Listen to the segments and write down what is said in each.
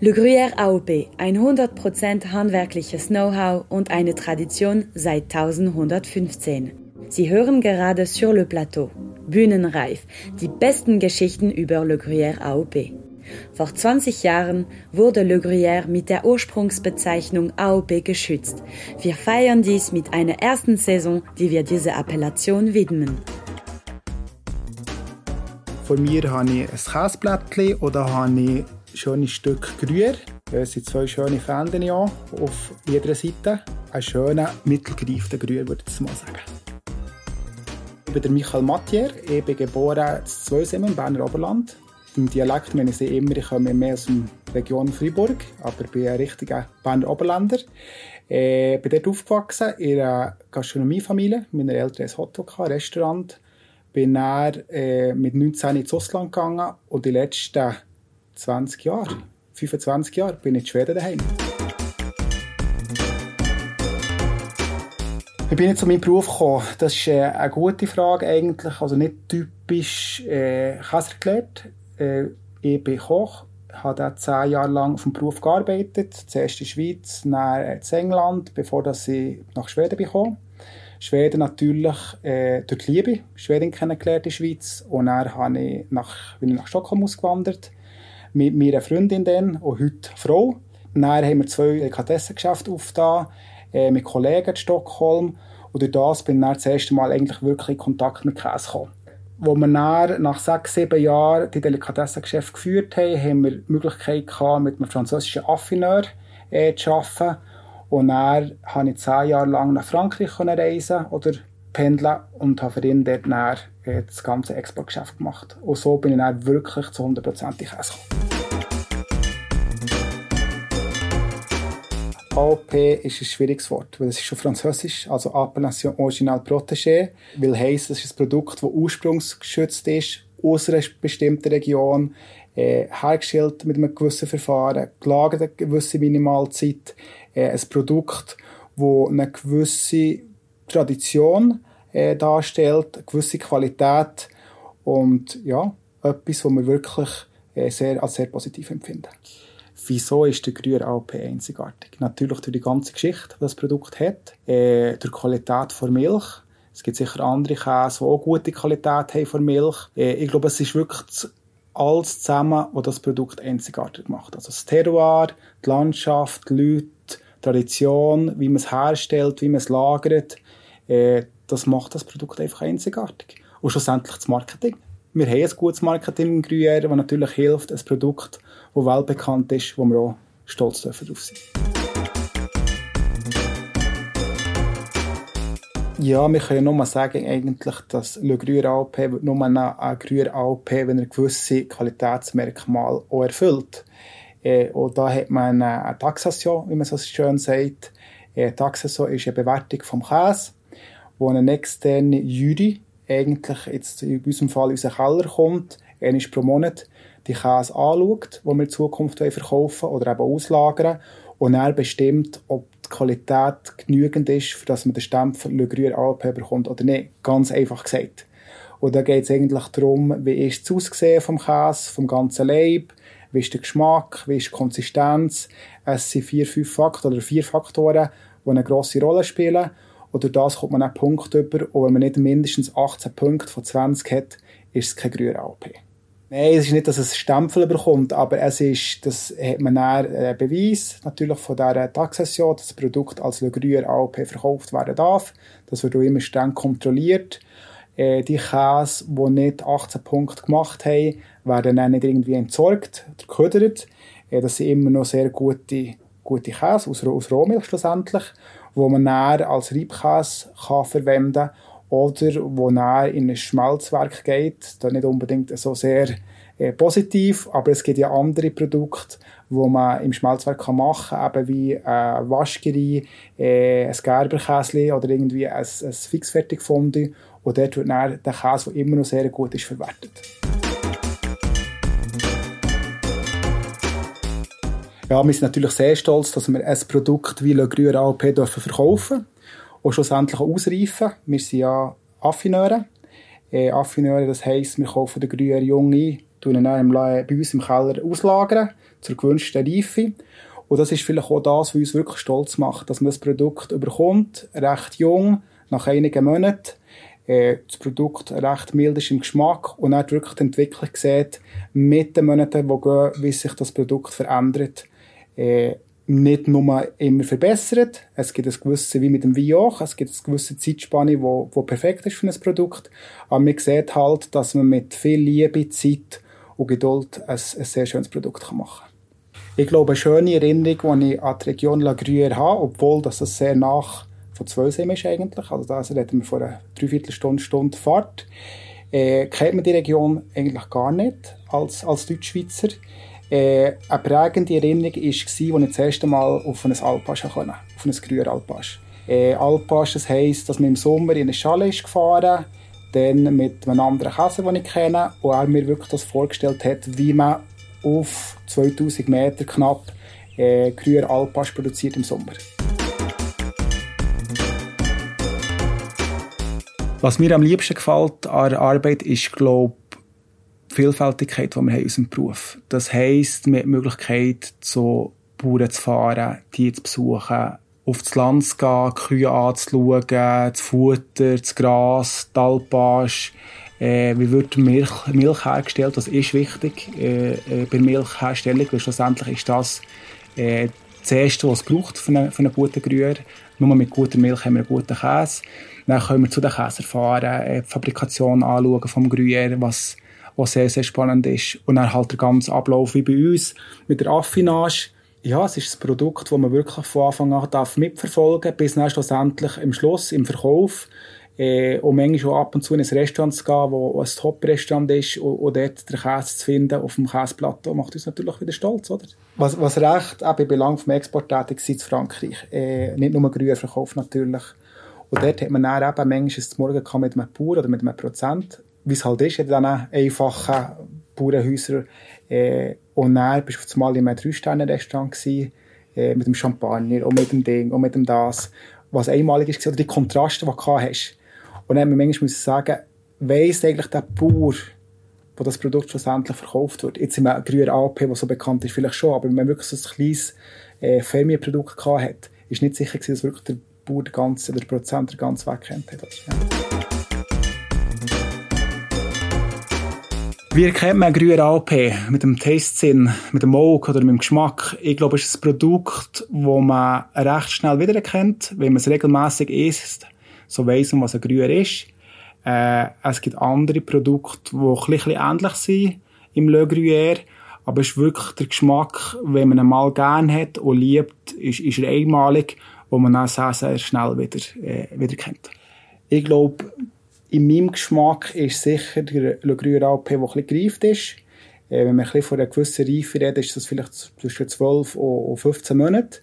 Le Gruyère AOP, ein 100% handwerkliches Know-how und eine Tradition seit 1115. Sie hören gerade Sur le Plateau, Bühnenreif, die besten Geschichten über Le Gruyère AOP. Vor 20 Jahren wurde Le Gruyère mit der Ursprungsbezeichnung AOP geschützt. Wir feiern dies mit einer ersten Saison, die wir dieser Appellation widmen. Von mir habe ich ein Käseblättchen oder habe ich schönes Stück Gruyère. Es sind zwei schöne Fäden ja, auf jeder Seite. Ein schöner, mittelgereifter Gruyère, würde ich mal sagen. Ich bin der Michael Mathier. Ich bin geboren in Zweisim im Berner Oberland. Im Dialekt meine ich immer, ich komme mehr aus der Region Freiburg, aber ich bin ein richtiger Berner Oberländer. Äh, ich bin dort aufgewachsen, in einer Gastronomiefamilie. Meine Eltern hatten ein Hotel, ein Restaurant. Bin dann äh, mit 19 ins Ausland gegangen und die letzten 20 Jahre, 25 Jahre, bin ich in Schweden daheim. Wie bin ich zu meinem Beruf gekommen? Das ist äh, eine gute Frage eigentlich, also nicht typisch äh, Käser gelernt. Äh, ich bin Koch, habe da zehn Jahre lang auf dem Beruf gearbeitet, zuerst in der Schweiz, dann in England, bevor dass ich nach Schweden bin Schweden natürlich äh, durch die Liebe, Schweden kennengelernt in der Schweiz. Und dann habe ich nach, bin ich nach Stockholm ausgewandert, mit meiner Freundin dann, und heute Frau. Dann haben wir zwei Delikatessengeschäfte aufgetan, äh, mit Kollegen in Stockholm. Und durch das bin ich dann das erste Mal eigentlich wirklich in Kontakt mit Käse gekommen. Wo wir dann nach sechs, sieben Jahren die Delikatessengeschäfte geführt haben, haben wir die Möglichkeit gehabt, mit einem französischen Affineur äh, zu arbeiten. Und dann konnte ich zehn Jahre lang nach Frankreich reisen oder pendeln und habe für ihn dort dann, äh, das ganze Exportgeschäft gemacht. Und so bin ich dann wirklich zu 100% Käse gekommen. AOP ist ein schwieriges Wort, weil es ist schon französisch, also Appellation Original Protégé, will heißen, es ist ein Produkt, das ursprungsgeschützt ist, aus einer bestimmten Region, äh, hergestellt mit einem gewissen Verfahren, gelagert eine gewisse Minimalzeit, äh, ein Produkt, das eine gewisse Tradition äh, darstellt, eine gewisse Qualität und ja, etwas, was wir wirklich äh, sehr, als sehr positiv empfinden. Wieso ist der Gruyère AOP einzigartig? Natürlich durch die ganze Geschichte, die das Produkt hat, äh, durch die Qualität der Milch. Es gibt sicher andere Käse, die auch gute Qualität haben von Milch. Äh, ich glaube, es ist wirklich alles zusammen, was das Produkt einzigartig macht. Also das Terroir, die Landschaft, die Leute, Tradition, wie man es herstellt, wie man es lagert, äh, das macht das Produkt einfach einzigartig. Und schlussendlich das Marketing. Wir haben ein gutes Marketing im Gruyère, das natürlich hilft, ein Produkt wo weltbekannt ist, wo wir auch stolz dürfen drauf sein. Ja, wir können nur mal sagen, eigentlich, dass Le Gruyère AOP nur ein Gruyère AOP, wenn er gewisse Qualitätsmerkmale auch erfüllt. Äh, und da hat man eine Taxation, wie man so schön sagt. Äh, Taxation ist eine Bewertung vom Käse, wo eine externe Jury eigentlich jetzt in unserem Fall in unseren Keller kommt, einmal pro Monat, die Käse anschaut, die wir in Zukunft verkaufen oder eben auslagern und er bestimmt, ob die Qualität genügend ist, für dass man den Stempel Le Gruyère AOP bekommt oder nicht. Ganz einfach gesagt. Und da geht es eigentlich darum, wie ist das Aussehen vom Käse, vom ganzen Leib, wie ist der Geschmack, wie ist die Konsistenz. Es sind vier, fünf Faktoren oder vier Faktoren, die eine grosse Rolle spielen. Und durch das kommt man einen Punkt über. Und wenn man nicht mindestens 18 Punkte von 20 hat, ist es kein Gruyère AOP. Nein, es ist nicht, dass es Stempel bekommt, aber es ist, das hat man dann einen Beweis, natürlich von dieser Taxation, dass das Produkt als Gruyère AOP verkauft werden darf. Das wird auch immer streng kontrolliert. Äh, die Käse, die nicht 18 Punkte gemacht haben, werden dann nicht irgendwie entsorgt oder geködert. Äh, das sind immer noch sehr gute, gute Käse, aus Rohmilch schlussendlich, wo man dann als Reibkäse verwenden kann oder wo er in ein Schmelzwerk geht, da nicht unbedingt so sehr äh, positiv, aber es gibt ja andere Produkte, wo man im Schmelzwerk kann machen kann, eben wie äh, Waschgeri, äh, ein Gerberkäse oder irgendwie ein, ein Fixfertigfondue und dort wird dann der Käse, der immer noch sehr gut ist, verwertet. Ja, wir sind natürlich sehr stolz, dass wir ein Produkt wie Le Gruyère verkaufen dürfen und schlussendlich auch ausreifen. Wir sind ja Affineure. Äh, Affineure, das heisst, wir kaufen den Gruyère jung ein, tun ihn dann bei uns im Keller auslagern, zur gewünschten Reife. Und das ist vielleicht auch das, was uns wirklich stolz macht, dass man das Produkt überkommt, recht jung, nach einigen Monaten, äh, das Produkt recht mild ist im Geschmack und dann wirklich die Entwicklung sieht, mit den Monaten, die gehen, wie sich das Produkt verändert. Äh, nicht nur immer verbessert. Es gibt ein gewisses, wie mit dem Wein auch, es gibt eine gewisse Zeitspanne, wo, wo perfekt ist für ein Produkt. Aber man sieht halt, dass man mit viel Liebe, Zeit und Geduld ein, ein sehr schönes Produkt machen kann. Ich glaube, eine schöne Erinnerung, die ich an die Region La Gruyère habe, obwohl das sehr nach von Zwölsheim ist eigentlich, also da reden wir von einer Dreiviertelstunde, Stunde Fahrt, äh, kennt man die Region eigentlich gar nicht als, als Deutschschweizer. Äh, eine prägende Erinnerung war, als ich das erste Mal auf ein Alpage konnte, auf ein Grüner Alpage. Äh, Alpage, das heisst, dass man im Sommer in eine Schale ist gefahren dann mit einem anderen Käse, den ich kenne, und er mir wirklich das vorgestellt hat, wie man auf 2000 Meter knapp äh, Grüner Alpage produziert im Sommer. Was mir am liebsten gefällt an der Arbeit ist, glaube Vielfältigkeit, die wir haben in unserem Beruf. Das heisst, haben die Möglichkeit, zu Bauern zu fahren, die zu besuchen, auf das Land zu gehen, Kühe anzuschauen, das Futter, das Gras, die Alpage, äh, wie wird Milch, Milch hergestellt, das ist wichtig äh, äh, bei Milchherstellung, weil schlussendlich ist das äh, das Erste, was es braucht für einen, für einen guten Grüher. Nur mit guter Milch haben wir einen guten Käse. Dann können wir zu den Käser fahren, äh, die Fabrikation anschauen vom Gruyère, was was sehr, sehr spannend ist. Und dann halt der ganze Ablauf wie bei uns mit der Affinage. Ja, es ist ein Produkt, das man wirklich von Anfang an darf mitverfolgen bis dann schlussendlich im Schluss, im Verkauf. Äh, und manchmal auch ab und zu in ein Restaurant zu gehen, wo ein Top-Restaurant ist und, und dort den Käse zu finden auf dem Käseplateau, macht uns natürlich wieder stolz, oder? Was, was recht auch bei Belang vom Export tätig ist, Frankreich. Äh, nicht nur Grühe verkauft natürlich. Und dort hat man dann eben manchmal das Morgen mit einem Bauer oder mit einem Prozent wie es halt ist in diesen einfachen Bauernhäusern. Äh, und dann bist du auf einmal in einem Drei-Sterne-Restaurant äh, mit dem Champagner und mit dem Ding und mit dem das, was einmalig ist, oder die Kontraste, die du hast. Und dann haben wir manchmal sagen, weiss eigentlich der Bauer, wo das Produkt schlussendlich verkauft wird. Jetzt im grünen AP, das so bekannt ist, vielleicht schon, aber wenn man wirklich so ein kleines äh, Familienprodukt hat, ist nicht sicher gewesen, dass wirklich der Bauer den ganzen, der Prozent den ganzen Weg. Ja. Wie erkennt man grüne Alpe? Mit dem Tastsinn, mit dem Auge oder mit dem Geschmack? Ich glaube, es ist ein Produkt, das man recht schnell wiedererkennt. Wenn man es regelmäßig isst, so weiss man, was ein Grüher ist. Äh, es gibt andere Produkte, die ein bisschen ähnlich sind im Le Gruyère. Aber es ist wirklich der Geschmack, wenn man ihn mal gerne hat und liebt, ist, ist er einmalig, wo man dann sehr, sehr schnell wieder, äh, wieder kennt. Ich glaube, in meinem Geschmack ist sicher der Le Gruyère Alpé, der ein bisschen gereift ist. Äh, wenn man ein bisschen von einer gewissen Reife redet, ist das vielleicht zwischen 12 und 15 Monaten.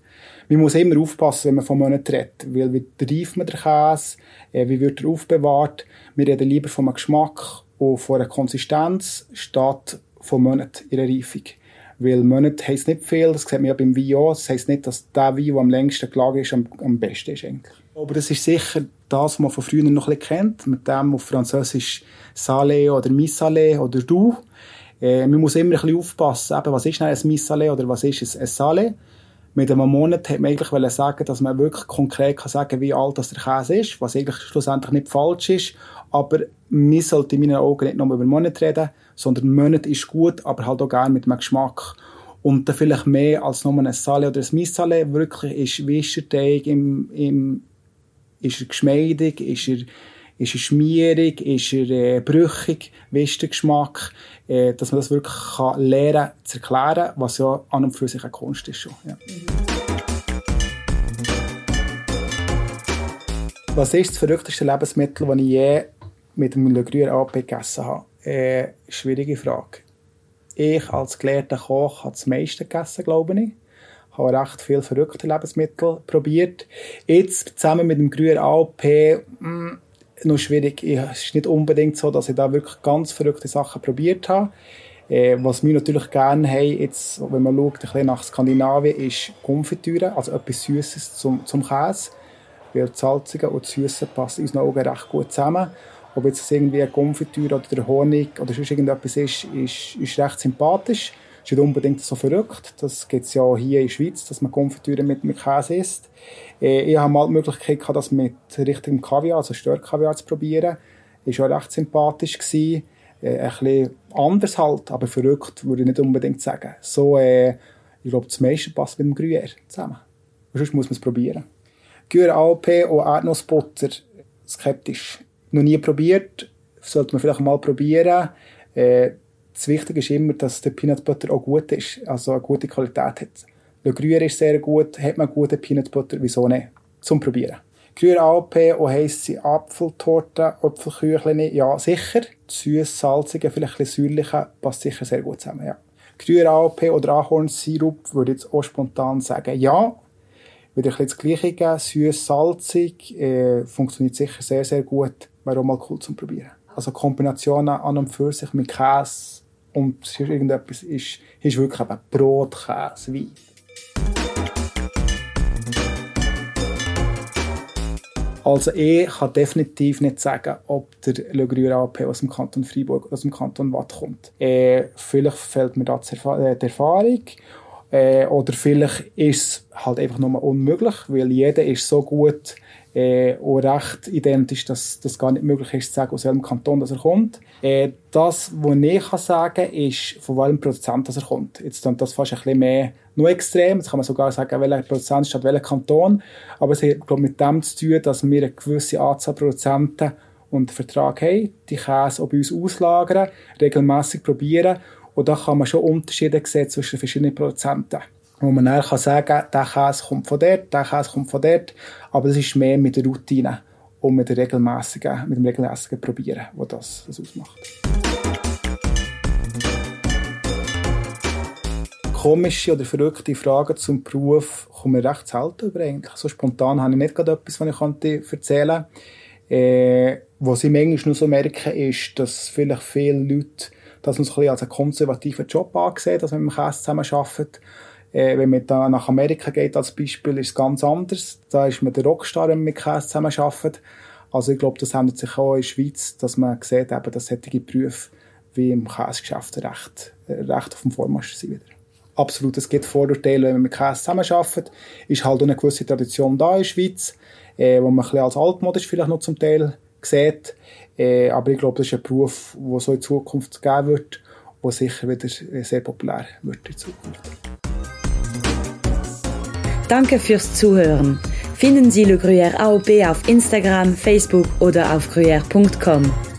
Man muss immer aufpassen, wenn man von Monaten redet, weil wie reift man den Käse, äh, wie wird er aufbewahrt. Wir reden lieber von einem Geschmack und von einer Konsistenz statt von Monaten in der Reifung. Weil Monate heisst nicht viel, das sieht man ja beim Wein auch. Das heisst nicht, dass der Wein, der am längsten gelagert ist, am, am besten ist eigentlich. Aber das ist sicher das, was man von früher noch ein bisschen kennt, mit dem auf Französisch Salé oder Missalé oder Du. Äh, man muss immer ein bisschen aufpassen, eben, was ist ein Missalé oder was ist ein Salé. Mit einem Monat hat man eigentlich sagen, dass man wirklich konkret kann sagen wie alt das der Käse ist, was eigentlich schlussendlich nicht falsch ist. Aber man sollte in meinen Augen nicht nur über Monat reden, sondern Monat ist gut, aber halt auch gerne mit einem Geschmack. Und dann vielleicht mehr als nur ein Salé oder ein Missalé wirklich ist, wie ist der Teig im, im ist er geschmeidig? Ist er, ist er schmierig? Ist er äh, brüchig? Wie ist der Geschmack? Äh, dass man das wirklich kann lernen zu erklären, was ja an und für sich eine Kunst ist schon. Ja. Was ist das verrückteste Lebensmittel, das ich je mit einem Le Gruyère AP gegessen habe? Äh, schwierige Frage. Ich als gelehrter Koch habe das meiste gegessen, glaube ich habe recht viele verrückte Lebensmittel probiert. Jetzt zusammen mit dem grünen AOP mh, mm, noch schwierig. Es ist nicht unbedingt so, dass ich da wirklich ganz verrückte Sachen probiert habe. Äh, was wir natürlich gerne haben, jetzt, wenn man schaut, ein bisschen nach Skandinavien, ist Konfitüre, also etwas Süßes zum, zum Käse. Weil das Salzige und das Süße passen in unseren Augen recht gut zusammen. ob jetzt irgendwie eine Konfitüre oder der Honig oder sonst irgendetwas ist, ist, ist recht sympathisch. Ist nicht unbedingt so verrückt. Das gibt es ja hier in der Schweiz, dass man Konfitüre mit, mit Käse isst. Äh, ich habe mal die Möglichkeit gehabt, das mit richtigem Kaviar, also Störkaviar zu probieren. Ist auch recht sympathisch gewesen. Äh, ein bisschen anders halt, aber verrückt würde ich nicht unbedingt sagen. So, äh, ich glaube, das meiste passt mit dem Gruyère zusammen. Und sonst muss man es probieren. Gruyère AOP und Erdnussbutter, skeptisch. Noch nie probiert, sollte man vielleicht mal probieren. Äh, das Wichtige ist immer, dass der Peanut Butter auch gut ist, also eine gute Qualität hat. Le Gruyère ist sehr gut, hat man gute Peanut Butter, wieso nicht? Zum Probieren. Gruyère AOP und heisse Apfeltorte, Apfelküchlein, ja sicher. Süß, salzige, vielleicht ein bisschen säuerliche, passt sicher sehr gut zusammen, ja. Gruyère AOP oder Ahornsirup würde ich jetzt auch spontan sagen, ja. Wieder ein bisschen das Gleiche, süß, salzig, äh, funktioniert sicher sehr, sehr gut. Wäre auch mal cool zum Probieren. Also Kombinationen an und für sich mit Käse und irgendetwas ist, ist wirklich eben Brot, Käse, Wein. Also ich kann definitiv nicht sagen, ob der Le Gruyère AP aus dem Kanton Freiburg oder aus dem Kanton Watt kommt. Äh, vielleicht fehlt mir da äh, die Erfahrung äh, oder vielleicht ist es halt einfach nur unmöglich, weil jeder ist so gut äh, auch recht identisch, dass das gar nicht möglich ist, zu sagen, aus welchem Kanton dass er kommt. Äh, das, was ich kann sagen ist, von welchem Produzent dass er kommt. Jetzt dann das fast ein bisschen mehr nur extrem. Jetzt kann man sogar sagen, welcher Produzent statt welcher Kanton. Aber es hat, glaube mit dem zu tun, dass wir eine gewisse Anzahl Produzenten und Vertrag haben, die Käse auch bei uns auslagern, regelmäßig probieren. Und da kann man schon Unterschiede sehen zwischen verschiedenen Produzenten wo man dann kann sagen kann, der Käse kommt von dort, der Käse kommt von dort, aber das ist mehr mit der Routine und mit, der regelmäßigen, mit dem regelmäßigen Probieren, wo das, das ausmacht. Komische oder verrückte Fragen zum Beruf kommen recht selten über eigentlich. So spontan habe ich nicht gerade etwas, was ich erzählen könnte. Äh, was ich manchmal nur so merke, ist, dass vielleicht viele Leute das uns ein als einen konservativen Job ansehen, dass man mit dem Käse zusammen arbeitet. Äh, wenn man da nach Amerika geht als Beispiel, ist es ganz anders. Da ist man der Rockstar, wenn man mit Käse zusammen arbeitet. Also ich glaube, das ändert sich auch in der Schweiz, dass man sieht, eben, dass solche Berufe wie im Käsegeschäft recht, recht auf dem Vormarsch sind wieder. Absolut, es gibt Vorurteile, wenn man mit Käse zusammenarbeitet. Ist halt eine gewisse Tradition da in der Schweiz, äh, wo man ein bisschen als altmodisch vielleicht noch zum Teil sieht. Äh, aber ich glaube, das ist ein Beruf, der so in Zukunft geben wird, der sicher wieder sehr populär wird in Zukunft. Danke fürs Zuhören. Finden Sie Le Gruyère AOP auf Instagram, Facebook oder auf gruyère.com.